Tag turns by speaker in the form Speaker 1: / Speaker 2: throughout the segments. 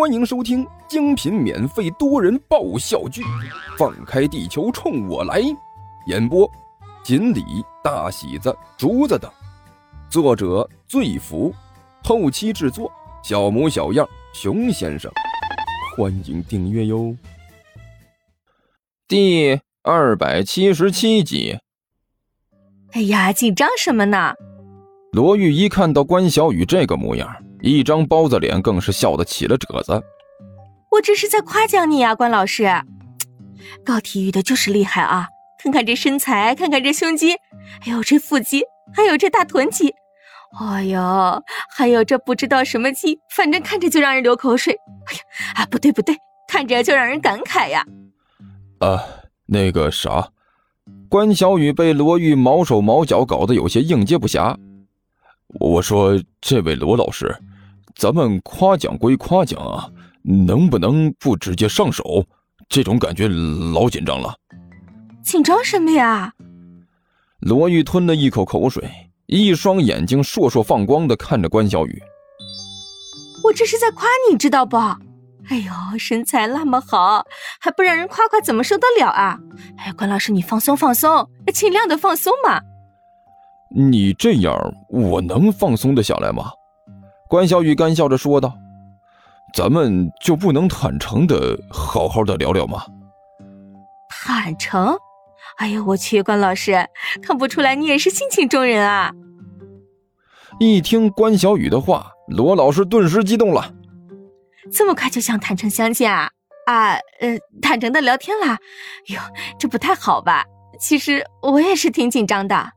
Speaker 1: 欢迎收听精品免费多人爆笑剧《放开地球冲我来》，演播：锦鲤、大喜子、竹子等，作者：醉福，后期制作：小模小样、熊先生。欢迎订阅哟。第二百七十七集。
Speaker 2: 哎呀，紧张什么呢？
Speaker 1: 罗玉一看到关小雨这个模样。一张包子脸，更是笑得起了褶子。
Speaker 2: 我这是在夸奖你啊，关老师。搞体育的就是厉害啊！看看这身材，看看这胸肌，还有这腹肌，还有这大臀肌，哎呦，还有这不知道什么肌，反正看着就让人流口水。哎呀，啊不对不对，看着就让人感慨呀。
Speaker 1: 啊，那个啥，关小雨被罗玉毛手毛脚搞得有些应接不暇。我说，这位罗老师。咱们夸奖归夸奖啊，能不能不直接上手？这种感觉老紧张了。
Speaker 2: 紧张什么呀？
Speaker 1: 罗玉吞了一口口水，一双眼睛烁烁放光的看着关小雨。
Speaker 2: 我这是在夸你，知道不？哎呦，身材那么好，还不让人夸夸，怎么受得了啊？哎，关老师，你放松放松，尽量的放松嘛。
Speaker 1: 你这样，我能放松的下来吗？关小雨干笑着说道：“咱们就不能坦诚的好好的聊聊吗？”
Speaker 2: 坦诚？哎呀，我去，关老师，看不出来你也是性情中人啊！
Speaker 1: 一听关小雨的话，罗老师顿时激动了：“
Speaker 2: 这么快就想坦诚相见啊？啊，呃，坦诚的聊天啦？哟，这不太好吧？其实我也是挺紧张的。”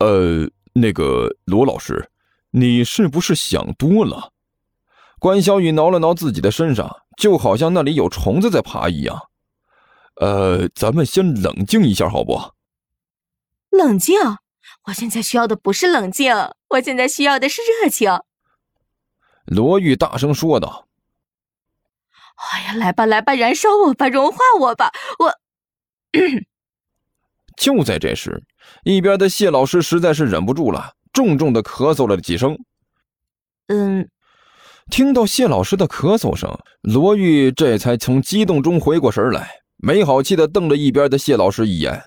Speaker 1: 呃，那个罗老师。你是不是想多了？关小雨挠了挠自己的身上，就好像那里有虫子在爬一样。呃，咱们先冷静一下，好不？
Speaker 2: 冷静？我现在需要的不是冷静，我现在需要的是热情。
Speaker 1: 罗玉大声说道：“
Speaker 2: 哎呀，来吧，来吧，燃烧我吧，融化我吧，我。”
Speaker 1: 就在这时，一边的谢老师实在是忍不住了。重重的咳嗽了几声，
Speaker 2: 嗯，
Speaker 1: 听到谢老师的咳嗽声，罗玉这才从激动中回过神来，没好气的瞪了一边的谢老师一眼。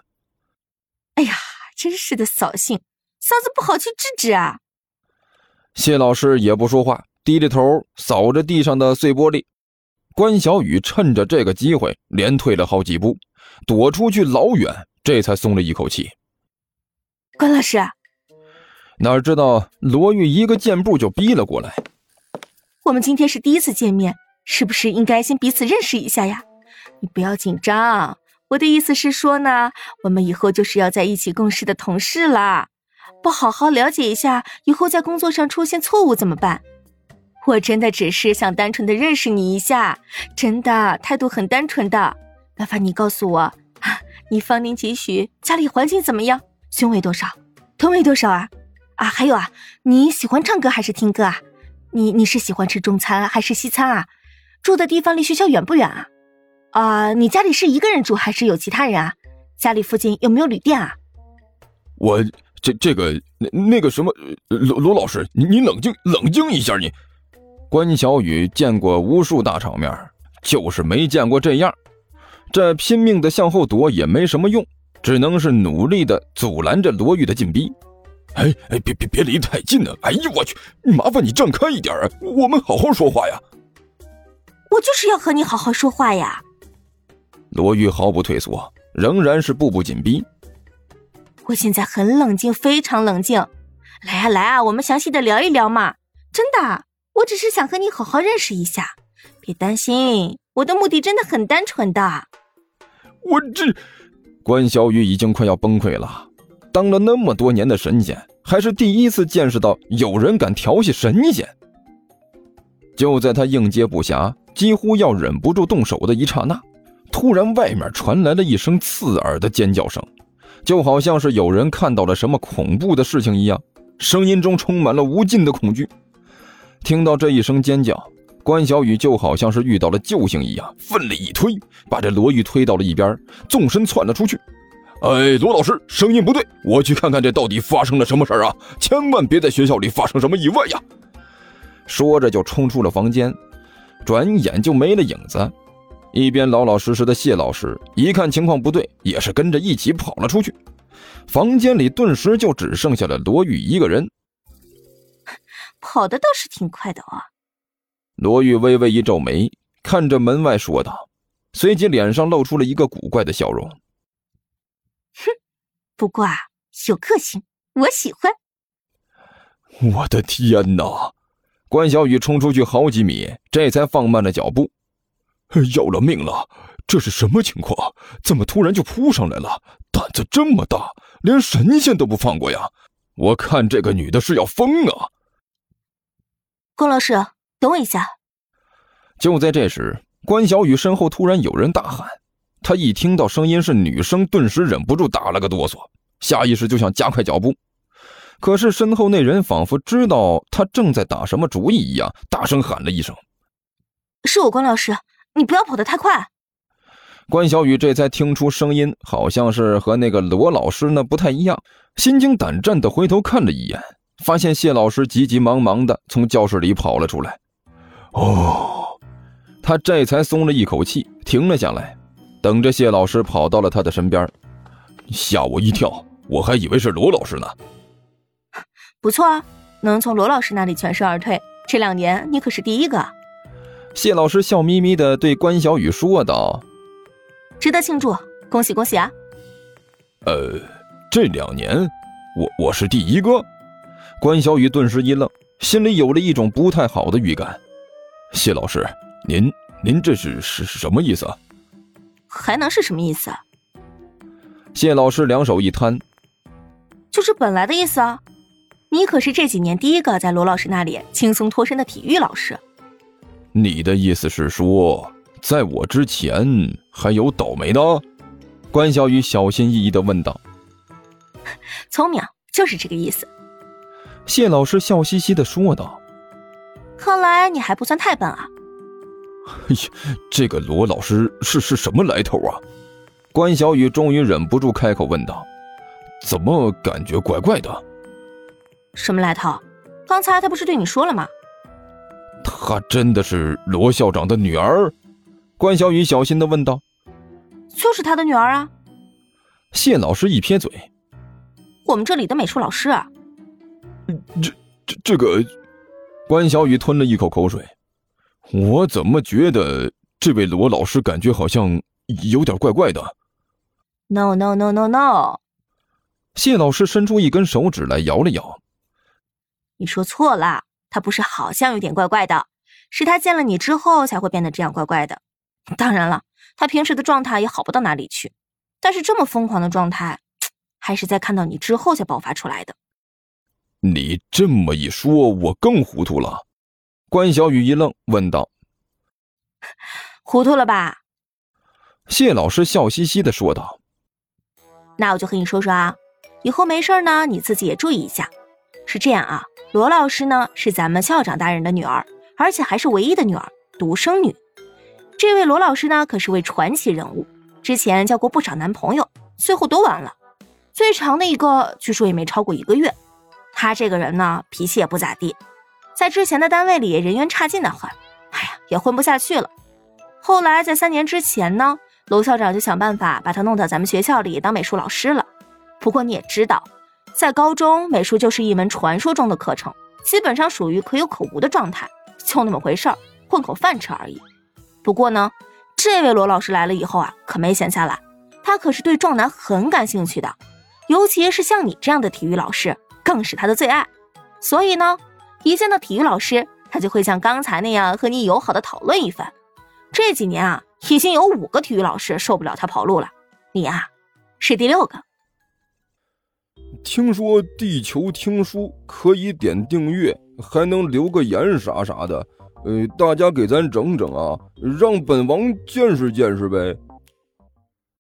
Speaker 2: 哎呀，真是的扫兴，嫂子不好去治治啊！
Speaker 1: 谢老师也不说话，低着头扫着地上的碎玻璃。关小雨趁着这个机会，连退了好几步，躲出去老远，这才松了一口气。
Speaker 2: 关老师。
Speaker 1: 哪知道罗玉一个箭步就逼了过来。
Speaker 2: 我们今天是第一次见面，是不是应该先彼此认识一下呀？你不要紧张，我的意思是说呢，我们以后就是要在一起共事的同事了，不好好了解一下，以后在工作上出现错误怎么办？我真的只是想单纯的认识你一下，真的态度很单纯的。麻烦你告诉我，你芳龄几许？家里环境怎么样？胸围多少？臀围多少啊？啊，还有啊，你喜欢唱歌还是听歌啊？你你是喜欢吃中餐还是西餐啊？住的地方离学校远不远啊？啊，你家里是一个人住还是有其他人啊？家里附近有没有旅店啊？
Speaker 1: 我这这个那那个什么罗罗老师，你你冷静冷静一下，你关小雨见过无数大场面，就是没见过这样，这拼命的向后躲也没什么用，只能是努力的阻拦着罗玉的进逼。哎哎，别别别离太近了！哎呦我去，麻烦你站开一点啊，我们好好说话呀。
Speaker 2: 我就是要和你好好说话呀。
Speaker 1: 罗玉毫不退缩，仍然是步步紧逼。
Speaker 2: 我现在很冷静，非常冷静。来啊来啊，我们详细的聊一聊嘛。真的，我只是想和你好好认识一下。别担心，我的目的真的很单纯的。
Speaker 1: 我这，关小雨已经快要崩溃了。当了那么多年的神仙，还是第一次见识到有人敢调戏神仙。就在他应接不暇，几乎要忍不住动手的一刹那，突然外面传来了一声刺耳的尖叫声，就好像是有人看到了什么恐怖的事情一样，声音中充满了无尽的恐惧。听到这一声尖叫，关小雨就好像是遇到了救星一样，奋力一推，把这罗玉推到了一边，纵身窜了出去。哎，罗老师，声音不对，我去看看这到底发生了什么事儿啊！千万别在学校里发生什么意外呀！说着就冲出了房间。转眼就没了影子。一边老老实实的谢老师一看情况不对，也是跟着一起跑了出去。房间里顿时就只剩下了罗玉一个人。
Speaker 2: 跑的倒是挺快的啊！
Speaker 1: 罗玉微微一皱眉，看着门外说道，随即脸上露出了一个古怪的笑容。
Speaker 2: 哼，不过啊，有个性，我喜欢。
Speaker 1: 我的天哪！关小雨冲出去好几米，这才放慢了脚步。要了命了！这是什么情况？怎么突然就扑上来了？胆子这么大，连神仙都不放过呀！我看这个女的是要疯啊！
Speaker 2: 龚老师，等我一下。
Speaker 1: 就在这时，关小雨身后突然有人大喊，他一听到声音是女生，顿时忍不住打了个哆嗦，下意识就想加快脚步。可是身后那人仿佛知道他正在打什么主意一样，大声喊了一声：“
Speaker 2: 是我，关老师，你不要跑得太快。”
Speaker 1: 关小雨这才听出声音好像是和那个罗老师那不太一样，心惊胆战的回头看了一眼，发现谢老师急急忙忙的从教室里跑了出来。哦，他这才松了一口气，停了下来，等着谢老师跑到了他的身边。吓我一跳，我还以为是罗老师呢。
Speaker 2: 不错啊，能从罗老师那里全身而退，这两年你可是第一个。
Speaker 1: 谢老师笑眯眯的对关小雨说道。
Speaker 2: 值得庆祝，恭喜恭喜啊！
Speaker 1: 呃，这两年，我我是第一个。关小雨顿时一愣，心里有了一种不太好的预感。谢老师，您您这是是什么意思？
Speaker 2: 还能是什么意思？
Speaker 1: 谢老师两手一摊，
Speaker 2: 就是本来的意思啊！你可是这几年第一个在罗老师那里轻松脱身的体育老师。
Speaker 1: 你的意思是说？在我之前还有倒霉的，关小雨小心翼翼的问道。
Speaker 2: 聪明，就是这个意思。
Speaker 1: 谢老师笑嘻嘻的说道。
Speaker 2: 看来你还不算太笨啊。
Speaker 1: 哎呀，这个罗老师是是什么来头啊？关小雨终于忍不住开口问道。怎么感觉怪怪的？
Speaker 2: 什么来头？刚才他不是对你说了吗？
Speaker 1: 她真的是罗校长的女儿？关小雨小心的问道：“
Speaker 2: 就是他的女儿啊。”
Speaker 1: 谢老师一撇嘴：“
Speaker 2: 我们这里的美术老师。”
Speaker 1: 这这这个，关小雨吞了一口口水：“我怎么觉得这位罗老师感觉好像有点怪怪的
Speaker 2: ？”“No no no no no！”
Speaker 1: 谢老师伸出一根手指来摇了摇：“
Speaker 2: 你说错了，他不是好像有点怪怪的，是他见了你之后才会变得这样怪怪的。”当然了，他平时的状态也好不到哪里去，但是这么疯狂的状态，还是在看到你之后才爆发出来的。
Speaker 1: 你这么一说，我更糊涂了。关小雨一愣，问道：“
Speaker 2: 糊涂了吧？”
Speaker 1: 谢老师笑嘻嘻的说道：“
Speaker 2: 那我就和你说说啊，以后没事呢，你自己也注意一下。是这样啊，罗老师呢是咱们校长大人的女儿，而且还是唯一的女儿，独生女。”这位罗老师呢，可是位传奇人物，之前交过不少男朋友，最后都完了。最长的一个据说也没超过一个月。他这个人呢，脾气也不咋地，在之前的单位里人缘差劲的很，哎呀，也混不下去了。后来在三年之前呢，罗校长就想办法把他弄到咱们学校里当美术老师了。不过你也知道，在高中美术就是一门传说中的课程，基本上属于可有可无的状态，就那么回事儿，混口饭吃而已。不过呢，这位罗老师来了以后啊，可没闲下来。他可是对壮男很感兴趣的，尤其是像你这样的体育老师，更是他的最爱。所以呢，一见到体育老师，他就会像刚才那样和你友好的讨论一番。这几年啊，已经有五个体育老师受不了他跑路了，你啊，是第六个。
Speaker 1: 听说地球听书可以点订阅，还能留个言啥啥的。呃，大家给咱整整啊，让本王见识见识呗。